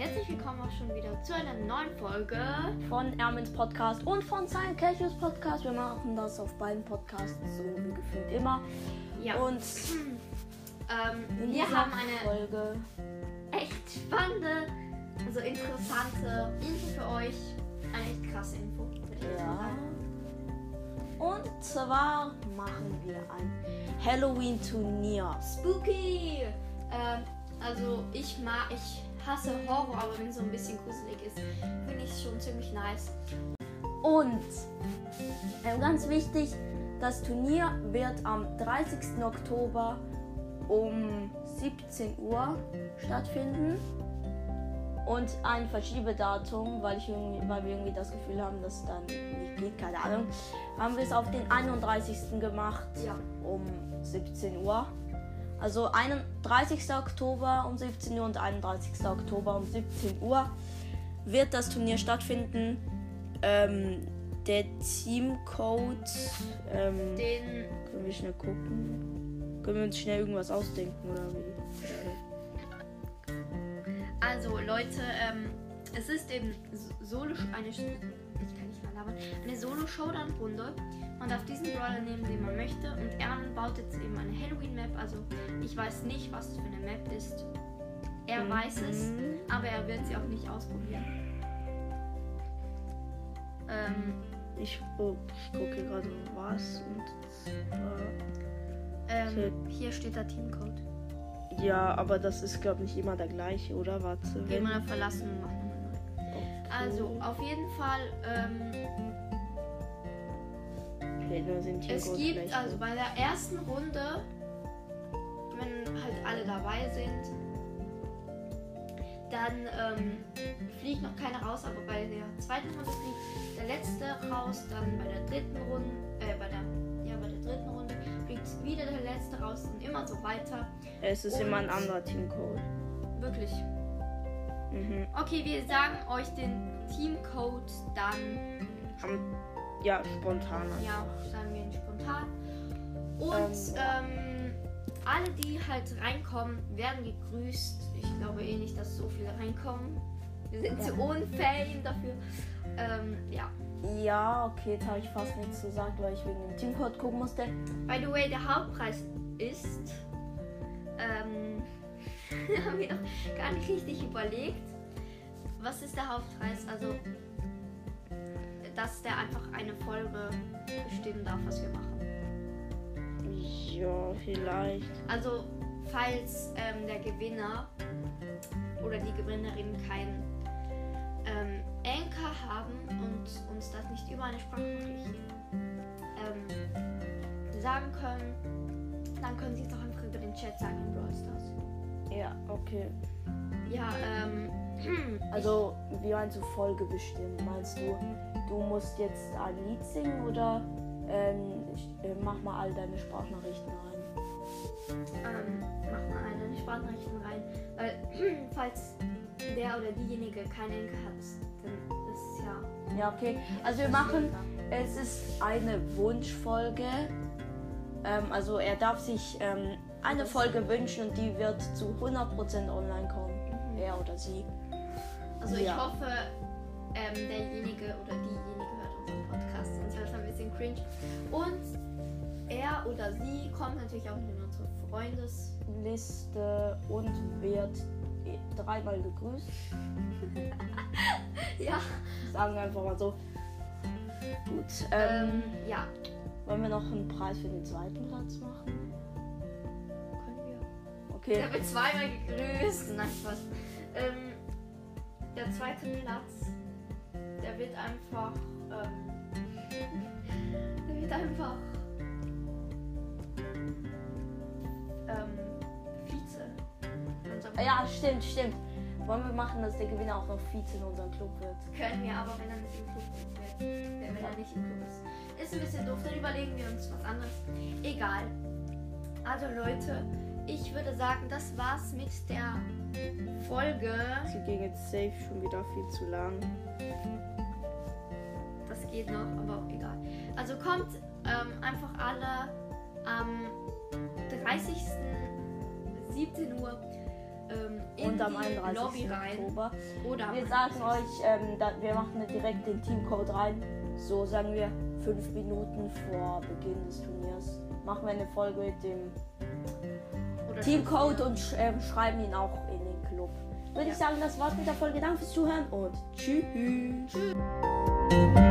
herzlich willkommen auch schon wieder zu einer neuen Folge. von Ermins Podcast und von Silent Kelchus Podcast. Wir machen das auf beiden Podcasts so wie gefühlt immer. Ja. Und ähm, wir haben eine Folge. echt spannende, also interessante Info für euch. Eine echt krasse Info. Ja. Und zwar machen wir ein Halloween-Turnier. Spooky! Ähm, also ich mag, ich hasse Horror, aber wenn es so ein bisschen gruselig ist, finde ich es schon ziemlich nice. Und ähm, ganz wichtig, das Turnier wird am 30. Oktober um 17 Uhr stattfinden. Und ein Verschiebedatum, weil, ich irgendwie, weil wir irgendwie das Gefühl haben, dass es dann nicht geht, keine Ahnung, haben wir es auf den 31. gemacht Ja. um 17 Uhr. Also 31. Oktober um 17 Uhr und 31. Oktober um 17 Uhr wird das Turnier stattfinden. Ähm, der Teamcode, ähm, Den können wir schnell gucken. Können wir uns schnell irgendwas ausdenken oder wie? Also Leute, ähm, es ist eben Solo eine mal labern, eine Solo Showdown Runde. Man darf diesen Brawler nehmen, den man möchte und Ernan baut jetzt eben eine Halloween Map. Also ich weiß nicht, was es für eine Map ist. Er Mhm. weiß es, aber er wird sie auch nicht ausprobieren. Ähm, Ich, oh, ich gucke gerade was und ähm, hier steht der Teamcode. Ja, aber das ist glaube ich nicht immer der gleiche, oder? Warte. Wir auf verlassen machen. Also auf jeden Fall, ähm, Es gibt also bei der ersten Runde, wenn halt alle dabei sind, dann ähm, fliegt noch keiner raus, aber bei der zweiten Runde fliegt der letzte raus, dann bei der dritten Runde, äh, bei der, ja, bei der dritten Runde fliegt wieder der letzte raus und immer so weiter. Es ist immer ein und- anderer Teamcode. Wirklich. Mhm. Okay, wir sagen euch den Teamcode dann, Am, ja, spontan. ja, sagen wir ihn spontan. Und ähm, alle, die halt reinkommen, werden gegrüßt. Ich glaube eh nicht, dass so viele reinkommen. Wir sind zu unfähig dafür. Ähm, ja. Ja, okay, jetzt habe ich fast nichts gesagt, weil ich wegen dem Teamcode gucken musste. By the way, der Hauptpreis ist. Ähm, haben wir noch gar nicht richtig überlegt. Was ist der Hauptpreis? Also, dass der einfach eine Folge bestimmen darf, was wir machen. Ja, vielleicht. Also, falls ähm, der Gewinner oder die Gewinnerin kein ähm, Anchor haben und uns das nicht über eine Sprachnachricht ähm, sagen können, dann können sie es auch einfach über den Chat sagen in Brawl. Ja, okay. Ja, ähm, Also, wie meinst du Folge bestimmen? Meinst du, du musst jetzt ein Lied singen oder ähm, äh, mach mal all deine Sprachnachrichten rein? ähm, mach mal eine Sprachnachrichten rein. Weil, falls der oder diejenige keinen Anchor hat, dann ist es ja. Ja, okay. Also, wir machen, es ist eine Wunschfolge. Ähm, also, er darf sich ähm, eine Folge wünschen und die wird zu 100% online kommen. Er oder sie. Also ich Ja. hoffe, ähm, derjenige oder diejenige hört unseren Podcast, sonst wäre es ein bisschen cringe. Und er oder sie kommt natürlich auch in unsere Freundes... Liste und wird dreimal gegrüßt. Ja. Sagen wir einfach mal so. Gut. Ähm, Ähm, ja. wollen wir noch einen Preis für den zweiten Platz machen? Okay. Der wird zweimal gegrüßt. Nein, Spaß. Ähm, der zweite Platz, der wird einfach... Ähm, der wird einfach... Ähm, Vize. unserem Ja, stimmt, stimmt. Wollen wir machen, dass der Gewinner auch noch Vize in unserem Club wird? Können wir, aber wenn er nicht im Club wird, wenn er nicht im Club ist. Ist ein bisschen doof, dann überlegen wir uns was anderes. Egal. Also Leute, ich würde sagen, das war's mit der Folge. Sie ging jetzt safe schon wieder viel zu lang. Das geht noch, aber egal. Also kommt ähm, einfach alle am 30. 17 Uhr ähm, in Und am die 31. Lobby rein. Oktober. Oder Wir sagen 31.. euch, ähm, da, wir machen direkt den Teamcode rein. So sagen wir fünf Minuten vor Beginn des Turniers. Machen wir eine Folge mit dem Oder Teamcode und sch ähm, schreiben ihn auch in den Club. Würde Ja. ich sagen, das war's mit der Folge. Danke fürs Zuhören und tschüss. Tschüss.